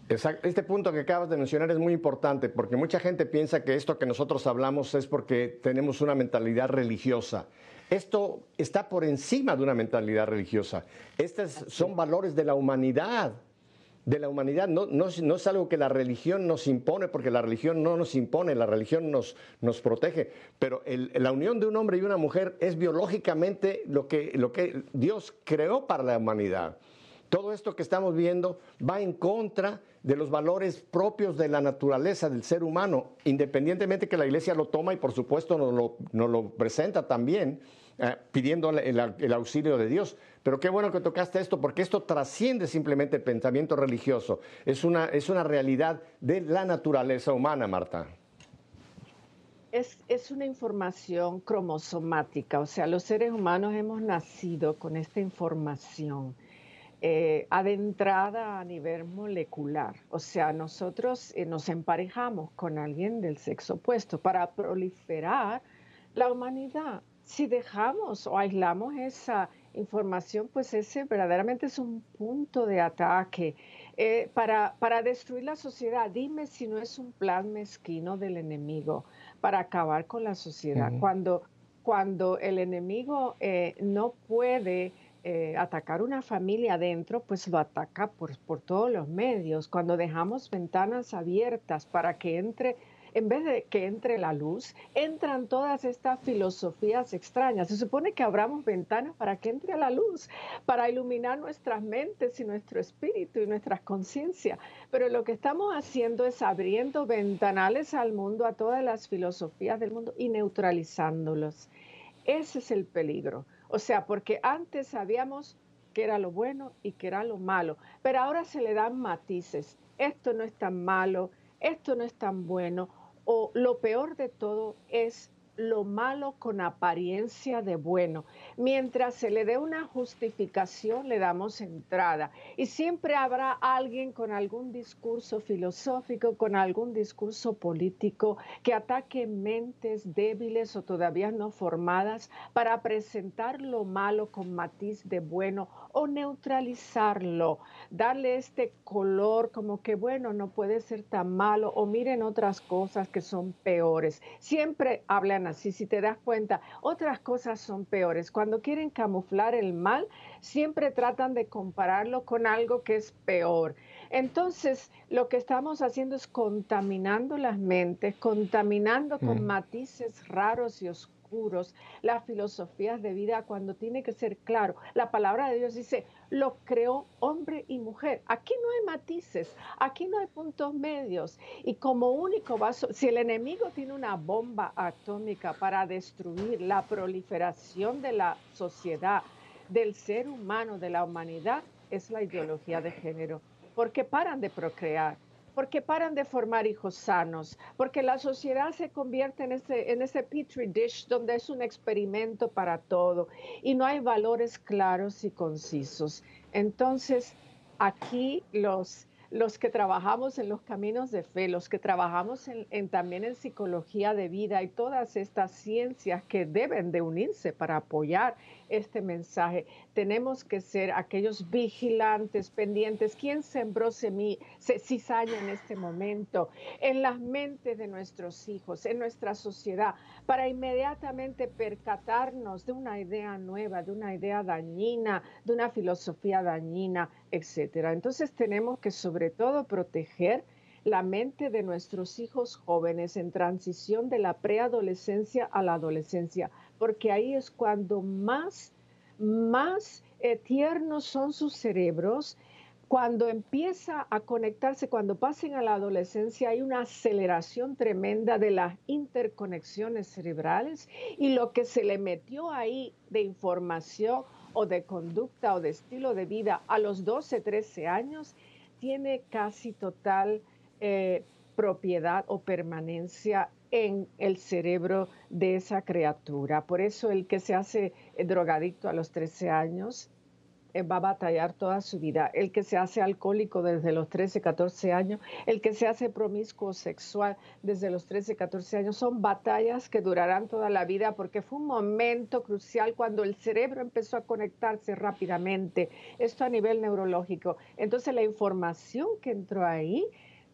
este punto que acabas de mencionar es muy importante porque mucha gente piensa que esto que nosotros hablamos es porque tenemos una mentalidad religiosa. Esto está por encima de una mentalidad religiosa. Estos son valores de la humanidad. De la humanidad. No, no, es algo que la religión nos impone, porque la religión no nos impone, la religión nos, nos protege. Pero la unión de un hombre y una mujer es biológicamente lo que, lo que Dios creó para la humanidad. Todo esto que estamos viendo va en contra de los valores propios de la naturaleza del ser humano, independientemente que la iglesia lo toma y por supuesto nos lo, presenta también, eh, pidiendo el, auxilio de Dios. Pero qué bueno que tocaste esto, porque esto trasciende simplemente el pensamiento religioso, es una, es una realidad de la naturaleza humana, Marta.
Es, es, una información cromosomática, o sea, los seres humanos hemos nacido con esta información eh, adentrada a nivel molecular. O sea, nosotros eh, nos emparejamos con alguien del sexo opuesto para proliferar la humanidad. Si dejamos o aislamos esa información, pues ese verdaderamente es un punto de ataque eh, para, para, destruir la sociedad. Dime si no es un plan mezquino del enemigo para acabar con la sociedad. cuando, cuando el enemigo no puede eh, atacar una familia adentro, pues lo ataca por, por todos los medios. Cuando dejamos ventanas abiertas para que entre en vez de que entre la luz, entran todas estas filosofías extrañas. Se supone que abramos ventanas para que entre la luz, para iluminar nuestras mentes y nuestro espíritu y nuestras conciencias. Pero lo que estamos haciendo es abriendo ventanales al mundo, a todas las filosofías del mundo y neutralizándolos. Ese es el peligro. O sea, porque antes sabíamos que era lo bueno y que era lo malo, pero ahora se le dan matices. Esto no es tan malo, esto no es tan bueno, o lo peor de todo es lo malo con apariencia de bueno. Mientras se le dé una justificación, le damos entrada. Y siempre habrá alguien con algún discurso filosófico, con algún discurso político, que ataque mentes débiles o todavía no formadas para presentar lo malo con matiz de bueno o neutralizarlo, darle este color como que, bueno, no puede ser tan malo o miren otras cosas que son peores. Siempre hablan si te das cuenta, otras cosas son peores. Cuando quieren camuflar el mal, siempre tratan de compararlo con algo que es peor. Entonces, lo que estamos haciendo es contaminando las mentes, contaminando con mm. matices raros y oscuros las filosofías de vida cuando tiene que ser claro. La palabra de Dios dice, lo creó hombre y mujer. Aquí no hay matices, aquí no hay puntos medios. Y como único vaso, si el enemigo tiene una bomba atómica para destruir la proliferación de la sociedad, del ser humano, de la humanidad, es la ideología de género. Porque paran de procrear, porque paran de formar hijos sanos, porque la sociedad se convierte en ese, en petri dish donde es un experimento para todo y no hay valores claros y concisos. Entonces, aquí los, los que trabajamos en los caminos de fe, los que trabajamos en, también en psicología de vida y todas estas ciencias que deben de unirse para apoyar este mensaje. Tenemos que ser aquellos vigilantes, pendientes. ¿Quién sembró cizaña en este momento? En las mentes de nuestros hijos, en nuestra sociedad, para inmediatamente percatarnos de una idea nueva, de una idea dañina, de una filosofía dañina, etcétera. Entonces tenemos que sobre todo proteger la mente de nuestros hijos jóvenes en transición de la preadolescencia a la adolescencia porque ahí es cuando más, más eh, tiernos son sus cerebros. Cuando empieza a conectarse, cuando pasen a la adolescencia, hay una aceleración tremenda de las interconexiones cerebrales y lo que se le metió ahí de información o de conducta o de estilo de vida a los 12, 13 años tiene casi total eh, propiedad o permanencia en el cerebro de esa criatura. Por eso el que se hace drogadicto a los 13 años eh, va a batallar toda su vida. El que se hace alcohólico desde los 13, 14 años, el que se hace promiscuo sexual desde los 13, 14 años, son batallas que durarán toda la vida porque fue un momento crucial cuando el cerebro empezó a conectarse rápidamente, esto a nivel neurológico. Entonces la información que entró ahí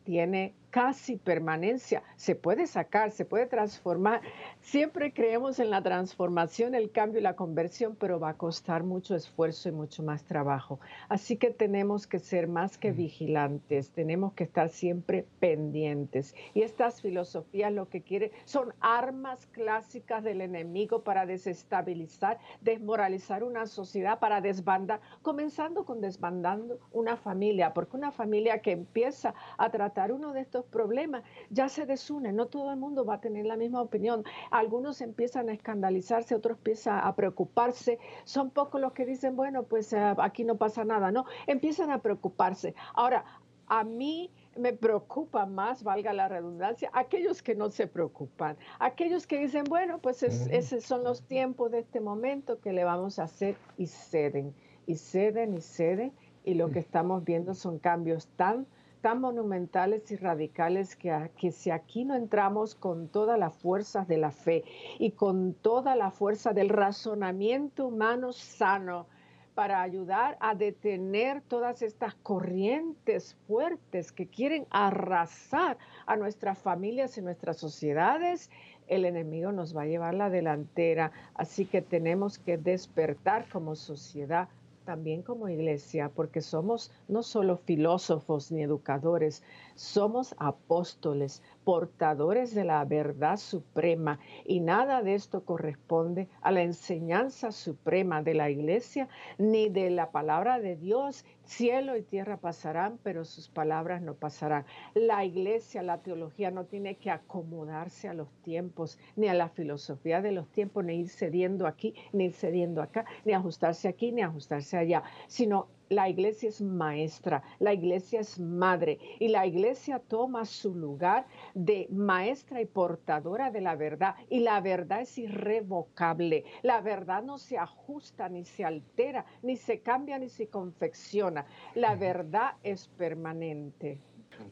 tiene casi permanencia, se puede sacar, se puede transformar. Siempre creemos en la transformación, el cambio y la conversión, pero va a costar mucho esfuerzo y mucho más trabajo. Así que tenemos que ser más que vigilantes, tenemos que estar siempre pendientes. Y estas filosofías lo que quieren son armas clásicas del enemigo para desestabilizar, desmoralizar una sociedad, para desbandar, comenzando con desbandando una familia, porque una familia que empieza a tratar uno de estos problemas, ya se desune, no todo el mundo va a tener la misma opinión. Algunos empiezan a escandalizarse, otros empiezan a preocuparse. Son pocos los que dicen, bueno, pues eh, aquí no pasa nada, ¿no? Empiezan a preocuparse. Ahora, a mí me preocupa más, valga la redundancia, aquellos que no se preocupan, aquellos que dicen, bueno, pues esos son los tiempos de este momento que le vamos a hacer y ceden, y ceden y ceden, y lo que estamos viendo son cambios tan tan monumentales y radicales que, que si aquí no entramos con todas las fuerzas de la fe y con toda la fuerza del razonamiento humano sano, para ayudar a detener todas estas corrientes fuertes que quieren arrasar a nuestras familias y nuestras sociedades, el enemigo nos va a llevar la delantera. Así que tenemos que despertar como sociedad también como iglesia, porque somos no solo filósofos ni educadores, somos apóstoles, portadores de la verdad suprema y nada de esto corresponde a la enseñanza suprema de la iglesia ni de la palabra de Dios. Cielo y tierra pasarán, pero sus palabras no pasarán. La iglesia, la teología no tiene que acomodarse a los tiempos, ni a la filosofía de los tiempos, ni ir cediendo aquí, ni ir cediendo acá, ni ajustarse aquí, ni ajustarse allá, sino la iglesia es maestra, la iglesia es madre y la iglesia toma su lugar de maestra y portadora de la verdad y la verdad es irrevocable. La verdad no se ajusta ni se altera, ni se cambia ni se confecciona. La verdad es permanente.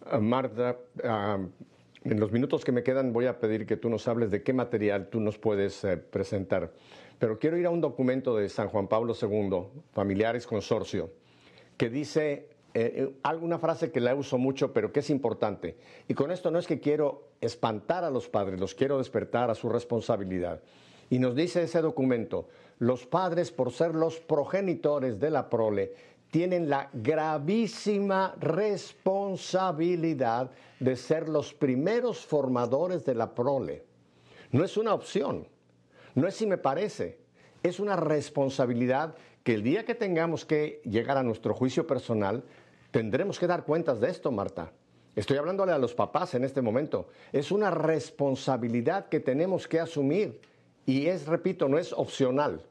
Ah, Marta, ah, en los minutos que me quedan voy a pedir que tú nos hables de qué material tú nos puedes eh, presentar. Pero quiero ir a un documento de San Juan Pablo II, Familiares Consorcio que dice eh, eh, alguna frase que la uso mucho, pero que es importante. Y con esto no es que quiero espantar a los padres, los quiero despertar a su responsabilidad. Y nos dice ese documento, los padres, por ser los progenitores de la prole, tienen la gravísima responsabilidad de ser los primeros formadores de la prole. No es una opción, no es si me parece, es una responsabilidad que el día que tengamos que llegar a nuestro juicio personal, tendremos que dar cuentas de esto, Marta. Estoy hablándole a los papás en este momento. Es una responsabilidad que tenemos que asumir y es, repito, no es opcional.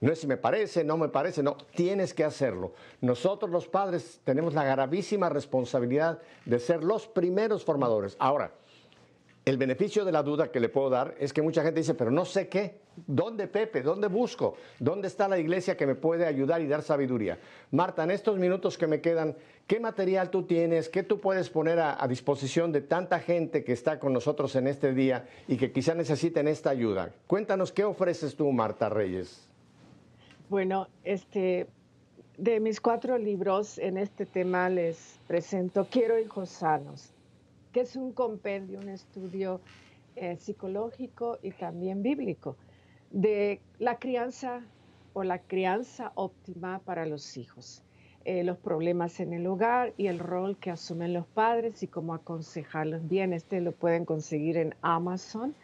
No es si me parece, no me parece, no, tienes que hacerlo. Nosotros los padres tenemos la gravísima responsabilidad de ser los primeros formadores. Ahora, el beneficio de la duda que le puedo dar es que mucha gente dice, pero no sé qué. ¿Dónde Pepe? ¿Dónde busco? ¿Dónde está la iglesia que me puede ayudar y dar sabiduría? Marta, en estos minutos que me quedan, ¿qué material tú tienes? ¿Qué tú puedes poner a, disposición de tanta gente que está con nosotros en este día y que quizá necesiten esta ayuda? Cuéntanos, ¿qué ofreces tú, Marta Reyes?
Bueno, este, de mis cuatro libros en este tema les presento Quiero hijos sanos que es un compendio, un estudio eh, psicológico y también bíblico de la crianza o la crianza óptima para los hijos, eh, los problemas en el hogar y el rol que asumen los padres y cómo aconsejarlos bien. Este lo pueden conseguir en Amazon,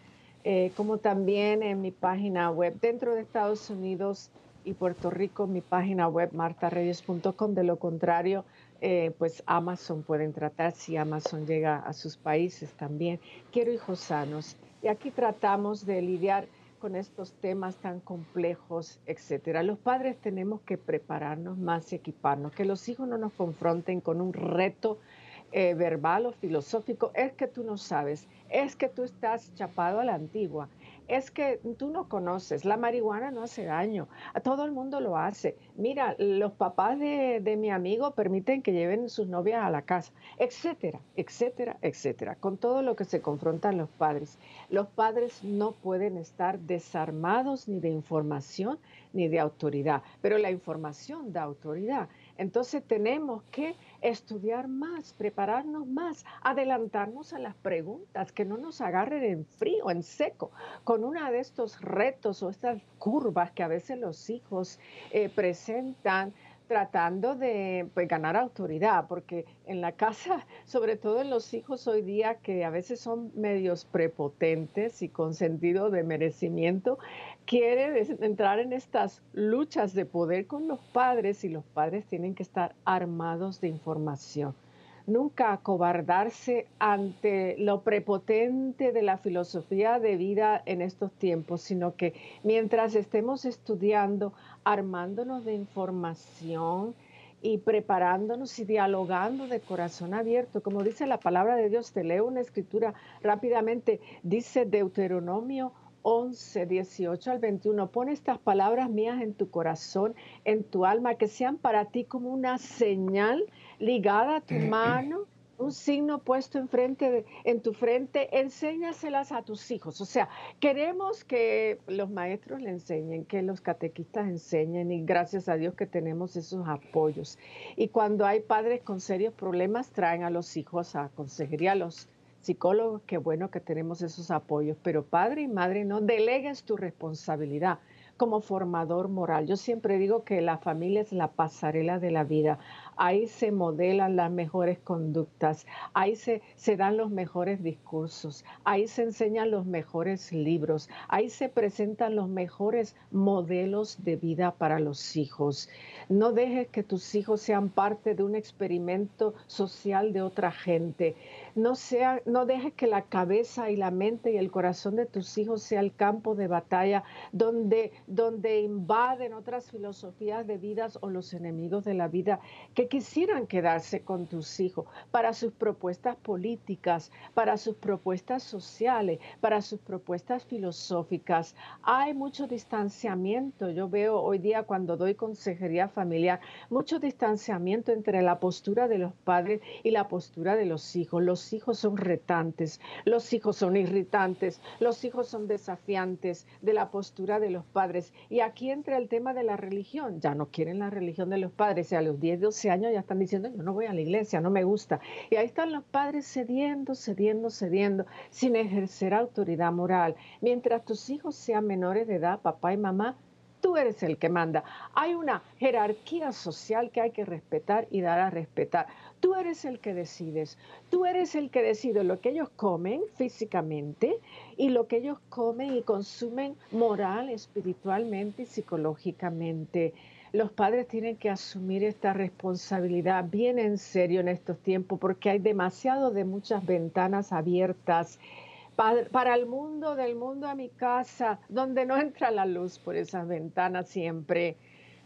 eh, como también en mi página web dentro de Estados Unidos y Puerto Rico, mi página web martareyes.com. De lo contrario, eh, pues Amazon pueden tratar si Amazon llega a sus países también. Quiero hijos sanos. Y aquí tratamos de lidiar con estos temas tan complejos, etcétera. Los padres tenemos que prepararnos más y equiparnos, que los hijos no nos confronten con un reto eh, verbal o filosófico, es que tú no sabes, es que tú estás chapado a la antigua, es que tú no conoces, la marihuana no hace daño, a todo el mundo lo hace. Mira, los papás de, de, mi amigo permiten que lleven sus novias a la casa, etcétera, etcétera, etcétera, con todo lo que se confrontan los padres. Los padres no pueden estar desarmados ni de información ni de autoridad, pero la información da autoridad. Entonces tenemos que estudiar más, prepararnos más, adelantarnos a las preguntas, que no nos agarren en frío, en seco, con uno de estos retos o estas curvas que a veces los hijos eh, presentan tratando de pues, ganar autoridad, porque en la casa, (laughs) sobre todo en los hijos hoy día, que a veces son medios prepotentes y con sentido de merecimiento, quieren entrar en estas luchas de poder con los padres y los padres tienen que estar armados de información. Nunca acobardarse ante lo prepotente de la filosofía de vida en estos tiempos, sino que mientras estemos estudiando, armándonos de información y preparándonos y dialogando de corazón abierto, como dice la palabra de Dios, te leo una escritura rápidamente, dice Deuteronomio 11, 18 al 21. Pon estas palabras mías en tu corazón, en tu alma, que sean para ti como una señal ligada a tu mano, un signo puesto enfrente en tu frente, enséñaselas a tus hijos. O sea, queremos que los maestros le enseñen, que los catequistas enseñen y gracias a Dios que tenemos esos apoyos. Y cuando hay padres con serios problemas, traen a los hijos a consejería, a los psicólogos, qué bueno que tenemos esos apoyos, pero padre y madre, no delegues tu responsabilidad como formador moral. Yo siempre digo que la familia es la pasarela de la vida ahí se modelan las mejores conductas, ahí se, se, dan los mejores discursos, ahí se enseñan los mejores libros, ahí se presentan los mejores modelos de vida para los hijos. No dejes que tus hijos sean parte de un experimento social de otra gente. No, sea, no dejes que la cabeza y la mente y el corazón de tus hijos sea el campo de batalla donde, donde invaden otras filosofías de vidas o los enemigos de la vida que quisieran quedarse con tus hijos para sus propuestas políticas, para sus propuestas sociales, para sus propuestas filosóficas. Hay mucho distanciamiento. Yo veo hoy día cuando doy consejería familiar, mucho distanciamiento entre la postura de los padres y la postura de los hijos. Hijos son retantes, los hijos son irritantes, los hijos son desafiantes de la postura de los padres. Y aquí entra el tema de la religión. Ya no quieren la religión de los padres. Y a los 10, 12 años ya están diciendo, yo no voy a la iglesia, no me gusta. Y ahí están los padres cediendo, cediendo, cediendo, sin ejercer autoridad moral. Mientras tus hijos sean menores de edad, papá y mamá, tú eres el que manda. Hay una jerarquía social que hay que respetar y dar a respetar. Tú eres el que decides. Tú eres el que decide lo que ellos comen físicamente y lo que ellos comen y consumen moral, espiritualmente y psicológicamente. Los padres tienen que asumir esta responsabilidad bien en serio en estos tiempos porque hay demasiado de muchas ventanas abiertas para el mundo, del mundo a mi casa, donde no entra la luz por esas ventanas siempre,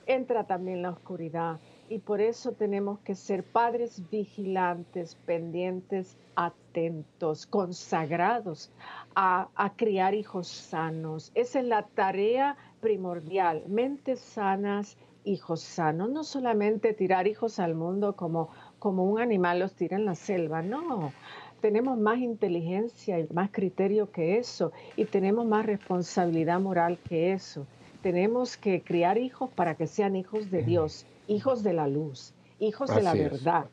entra también la oscuridad. Y por eso tenemos que ser padres vigilantes, pendientes, atentos, consagrados a, a criar hijos sanos. Esa es la tarea primordial, mentes sanas, hijos sanos. No solamente tirar hijos al mundo como, como un animal los tira en la selva, no tenemos más inteligencia y más criterio que eso y tenemos más responsabilidad moral que eso. Tenemos que criar hijos para que sean hijos de Dios, hijos de la luz, hijos de la verdad,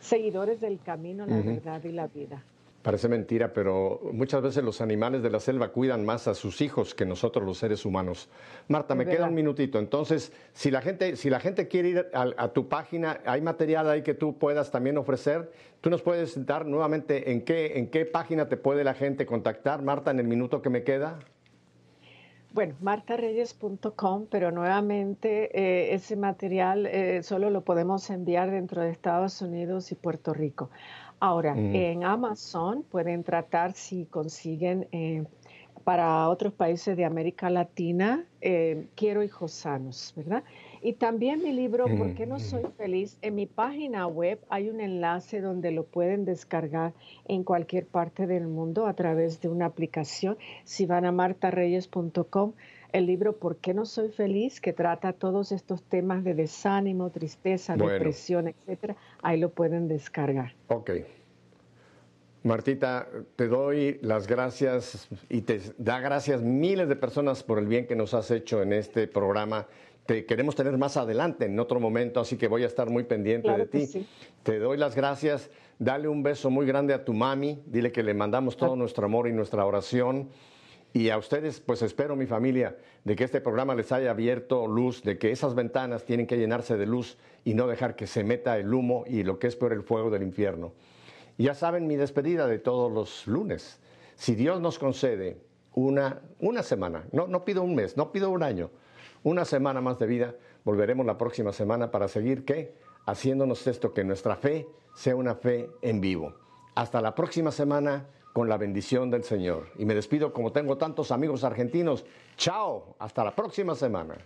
seguidores del camino, la verdad y la vida.
Parece mentira, pero muchas veces los animales de la selva cuidan más a sus hijos que nosotros los seres humanos. Marta, me queda un minutito. Entonces, si la gente, si la gente quiere ir a, tu página, hay material ahí que tú puedas también ofrecer. Tú nos puedes dar nuevamente en qué, en qué página te puede la gente contactar, Marta, en el minuto que me queda.
Bueno, martareyes.com, pero nuevamente eh, ese material eh, solo lo podemos enviar dentro de Estados Unidos y Puerto Rico. Ahora, en Amazon pueden tratar si consiguen eh, para otros países de América Latina, eh, quiero hijos sanos, ¿verdad? Y también mi libro, ¿Por qué no soy feliz? En mi página web hay un enlace donde lo pueden descargar en cualquier parte del mundo a través de una aplicación. Si van a martareyes.com, el libro ¿Por qué no soy feliz? que trata todos estos temas de desánimo, tristeza, depresión, etcétera, ahí lo pueden descargar.
Ok. Martita, te doy las gracias y te da gracias miles de personas por el bien que nos has hecho en este programa. Te queremos tener más adelante en otro momento, así que voy a estar muy pendiente de ti. Te doy las gracias. Dale un beso muy grande a tu mami. Dile que le mandamos todo nuestro amor y nuestra oración. Y a ustedes, pues espero, mi familia, de que este programa les haya abierto luz, de que esas ventanas tienen que llenarse de luz y no dejar que se meta el humo y lo que es peor el fuego del infierno. Ya saben mi despedida de todos los lunes. Si Dios nos concede una, una semana, no, no pido un mes, no pido un año, una semana más de vida, volveremos la próxima semana para seguir ¿qué? haciéndonos esto, que nuestra fe sea una fe en vivo. Hasta la próxima semana con la bendición del Señor. Y me despido como tengo tantos amigos argentinos. Chao, hasta la próxima semana.